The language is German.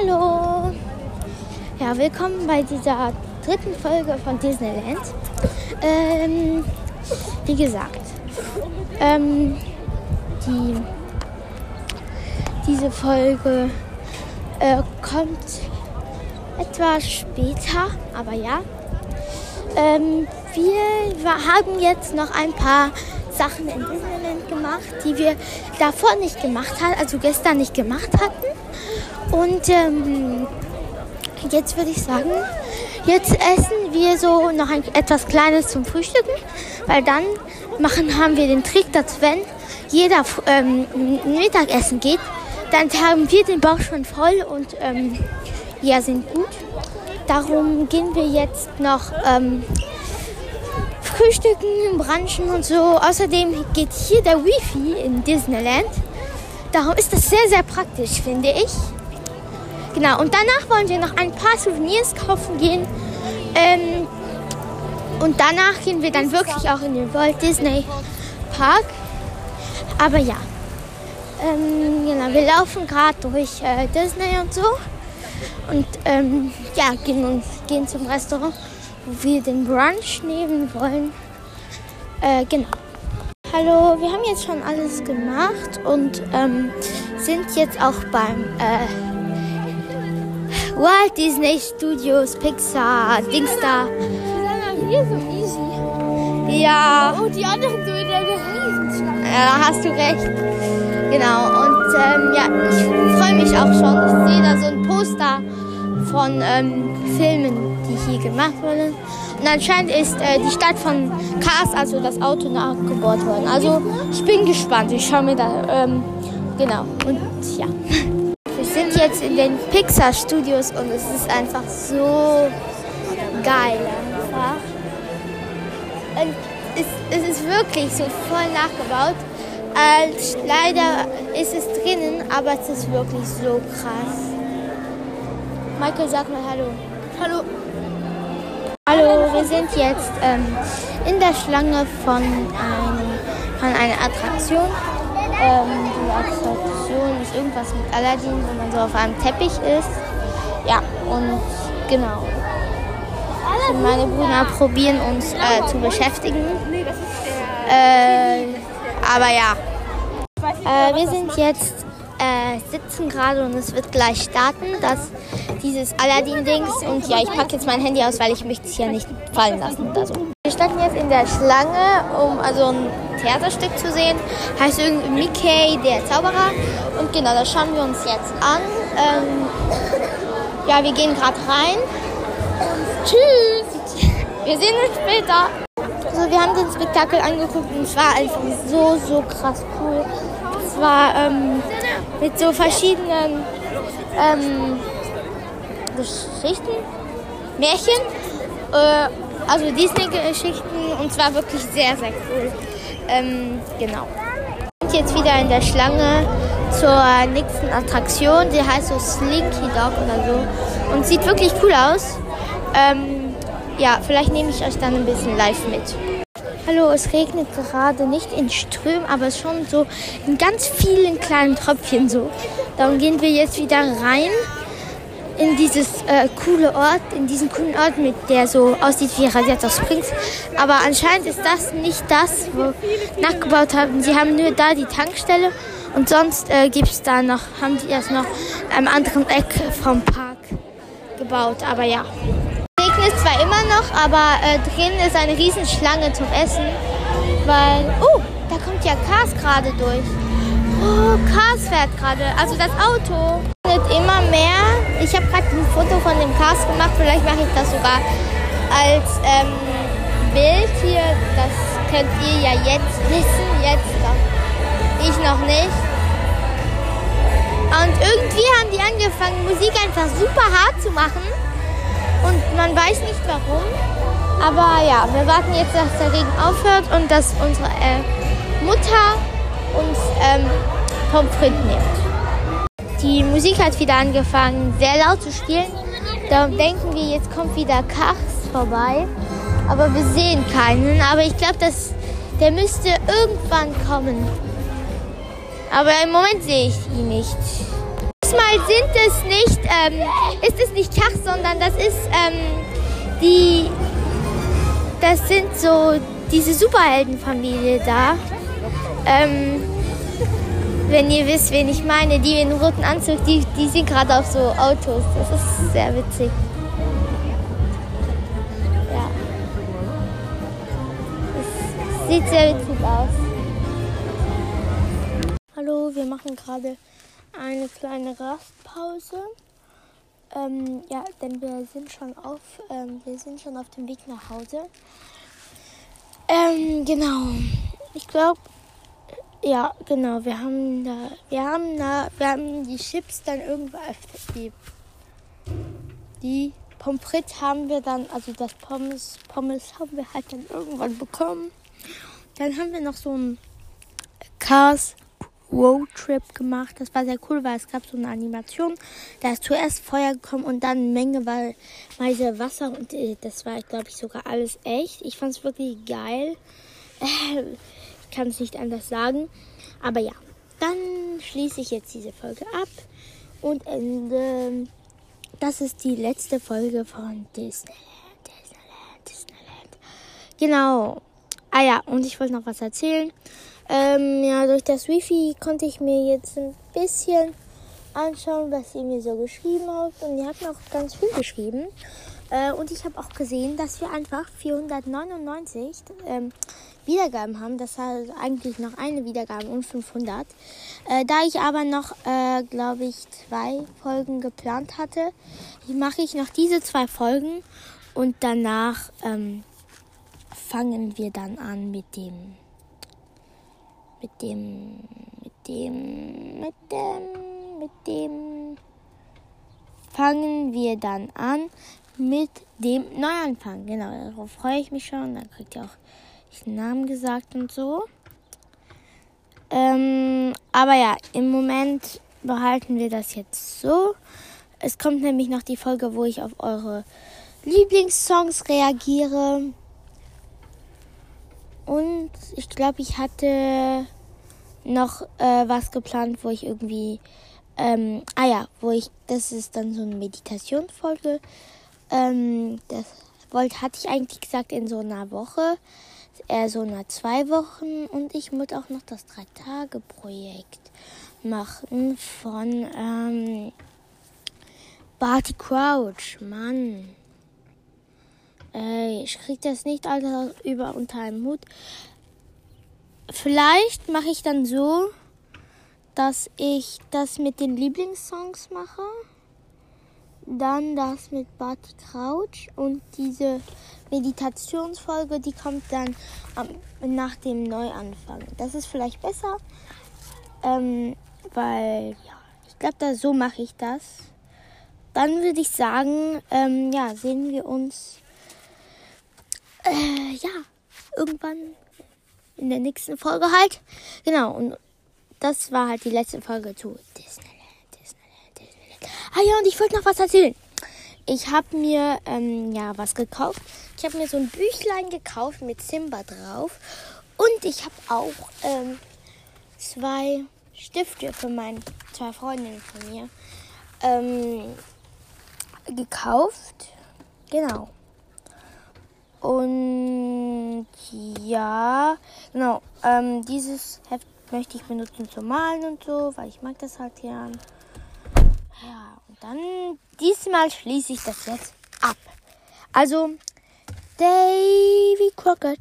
Hallo. Ja, willkommen bei dieser dritten Folge von Disneyland. Ähm, wie gesagt, ähm, die, diese Folge äh, kommt etwas später, aber ja. Ähm, wir haben jetzt noch ein paar Sachen in Disneyland gemacht, die wir davor nicht gemacht haben, also gestern nicht gemacht hatten. Und ähm, jetzt würde ich sagen, jetzt essen wir so noch ein, etwas Kleines zum Frühstücken, weil dann machen, haben wir den Trick, dass wenn jeder ähm, Mittagessen geht, dann haben wir den Bauch schon voll und ähm, ja, sind gut. Darum gehen wir jetzt noch ähm, frühstücken, branchen und so. Außerdem geht hier der Wifi in Disneyland. Darum ist das sehr, sehr praktisch, finde ich. Genau, und danach wollen wir noch ein paar Souvenirs kaufen gehen. Ähm, und danach gehen wir dann wirklich auch in den Walt Disney Park. Aber ja, ähm, genau, wir laufen gerade durch äh, Disney und so. Und ähm, ja, gehen, uns, gehen zum Restaurant, wo wir den Brunch nehmen wollen. Äh, genau. Hallo, wir haben jetzt schon alles gemacht und ähm, sind jetzt auch beim äh, Walt Disney Studios, Pixar, Dings da. Hier so easy. Ja, Und die anderen so in der Riesenschlange. ja, hast du recht. Genau, und ähm, ja, ich freue mich auch schon. Ich sehe da so ein Poster von ähm, Filmen, die hier gemacht wurden. Und anscheinend ist äh, die Stadt von Cars, also das Auto, nachgebaut worden. Also ich bin gespannt. Ich schaue mir da, ähm, genau, und ja. Jetzt in den Pixar Studios und es ist einfach so geil einfach. Und es, es ist wirklich so voll nachgebaut. Als leider ist es drinnen, aber es ist wirklich so krass. Michael, sag mal Hallo. Hallo. Hallo, wir sind jetzt ähm, in der Schlange von, einem, von einer Attraktion. Ähm, die Attraktion ist irgendwas mit Aladdin, wo man so auf einem Teppich ist. Ja, und genau. Und meine Brüder probieren uns äh, zu beschäftigen. Äh, aber ja. Äh, wir sind jetzt, äh, sitzen gerade und es wird gleich starten, das, dieses Aladdin-Dings. Und ja, ich packe jetzt mein Handy aus, weil ich möchte es hier nicht fallen lassen oder so. Wir standen jetzt in der Schlange, um also ein Theaterstück zu sehen. Heißt irgendwie Mickey, der Zauberer. Und genau, das schauen wir uns jetzt an. Ähm, ja, wir gehen gerade rein. Tschüss! Wir sehen uns später. Also wir haben den Spektakel angeguckt und es war einfach so, so krass cool. Es war ähm, mit so verschiedenen ähm, Geschichten, Märchen, äh, also Disney-Geschichten und zwar wirklich sehr, sehr cool. Ähm, genau. Wir sind jetzt wieder in der Schlange zur nächsten Attraktion. Die heißt so Slinky Dog oder so und sieht wirklich cool aus. Ähm, ja, vielleicht nehme ich euch dann ein bisschen live mit. Hallo, es regnet gerade nicht in Strömen, aber schon so in ganz vielen kleinen Tröpfchen so. Darum gehen wir jetzt wieder rein in dieses äh, coole Ort, in diesen coolen Ort, mit der so aussieht wie Radiator Springs. Aber anscheinend ist das nicht das, wo nachgebaut haben. Sie haben nur da die Tankstelle und sonst äh, gibt's da noch, haben die erst noch am anderen Eck vom Park gebaut. Aber ja. Regnet zwar immer noch, aber äh, drin ist eine Riesenschlange zum Essen, weil, oh, da kommt ja Cars gerade durch. Oh, Cars fährt gerade, also das Auto. Wird immer mehr. Ich habe gerade ein Foto von dem Cars gemacht, vielleicht mache ich das sogar als ähm, Bild hier. Das könnt ihr ja jetzt wissen, jetzt noch. Ich noch nicht. Und irgendwie haben die angefangen, Musik einfach super hart zu machen. Und man weiß nicht warum. Aber ja, wir warten jetzt, dass der Regen aufhört und dass unsere äh, Mutter uns ähm, Pommes frites nimmt. Die Musik hat wieder angefangen, sehr laut zu spielen. Darum denken wir, jetzt kommt wieder Kachs vorbei. Aber wir sehen keinen. Aber ich glaube, der müsste irgendwann kommen. Aber im Moment sehe ich ihn nicht. Diesmal sind es nicht, ähm, ist es nicht Kach, sondern das ist ähm, die, das sind so diese Superheldenfamilie da. Ähm, wenn ihr wisst, wen ich meine, die in roten Anzug, die, die sind gerade auf so Autos. Das ist sehr witzig. Ja. Es sieht sehr witzig aus. Hallo, wir machen gerade eine kleine Rastpause. Ähm, ja, denn wir sind schon auf, ähm, wir sind schon auf dem Weg nach Hause. Ähm, genau. Ich glaube, ja, genau. Wir haben da, wir haben da, wir haben die Chips dann irgendwann, die, die Pommes frites haben wir dann, also das Pommes, Pommes haben wir halt dann irgendwann bekommen. Dann haben wir noch so ein Cars Roadtrip gemacht. Das war sehr cool, weil es gab so eine Animation. Da ist zuerst Feuer gekommen und dann Menge weil Meise Wasser und äh, das war, glaube ich, sogar alles echt. Ich fand es wirklich geil. Kann es nicht anders sagen. Aber ja, dann schließe ich jetzt diese Folge ab und ende. Das ist die letzte Folge von Disneyland, Disneyland, Disneyland. Genau. Ah ja, und ich wollte noch was erzählen. Ähm, ja, durch das Wifi konnte ich mir jetzt ein bisschen anschauen, was ihr mir so geschrieben habt. Und ihr habt mir auch ganz viel geschrieben. Äh, und ich habe auch gesehen, dass wir einfach 499 ähm, Wiedergaben haben. Das heißt eigentlich noch eine Wiedergabe und 500. Äh, da ich aber noch, äh, glaube ich, zwei Folgen geplant hatte, mache ich noch diese zwei Folgen und danach ähm, fangen wir dann an mit dem mit dem, mit dem, mit dem, mit dem fangen wir dann an mit dem Neuanfang. Genau, darauf freue ich mich schon. Dann kriegt ihr auch den Namen gesagt und so. Ähm, aber ja, im Moment behalten wir das jetzt so. Es kommt nämlich noch die Folge, wo ich auf eure Lieblingssongs reagiere. Und ich glaube, ich hatte noch äh, was geplant, wo ich irgendwie, ähm, ah ja, wo ich, das ist dann so eine Meditationsfolge. Ähm, das wollte, hatte ich eigentlich gesagt in so einer Woche, eher so einer zwei Wochen. Und ich muss auch noch das Drei-Tage-Projekt machen von ähm, Barty Crouch. Mann. Äh, ich krieg das nicht alles über unter einem Hut. Vielleicht mache ich dann so, dass ich das mit den Lieblingssongs mache. Dann das mit Barty Crouch und diese Meditationsfolge, die kommt dann ähm, nach dem Neuanfang. Das ist vielleicht besser, ähm, weil ja, ich glaube, so mache ich das. Dann würde ich sagen, ähm, ja, sehen wir uns äh, ja, irgendwann in der nächsten Folge halt. Genau, und das war halt die letzte Folge zu Disneyland. Ah ja, und ich wollte noch was erzählen. Ich habe mir ähm, ja was gekauft. Ich habe mir so ein Büchlein gekauft mit Simba drauf. Und ich habe auch ähm, zwei Stifte für meine zwei Freundinnen von mir ähm, gekauft. Genau. Und ja, genau, ähm, dieses Heft möchte ich benutzen zum Malen und so, weil ich mag das halt gern. Dann diesmal schließe ich das jetzt ab. Also, Davy Crockett.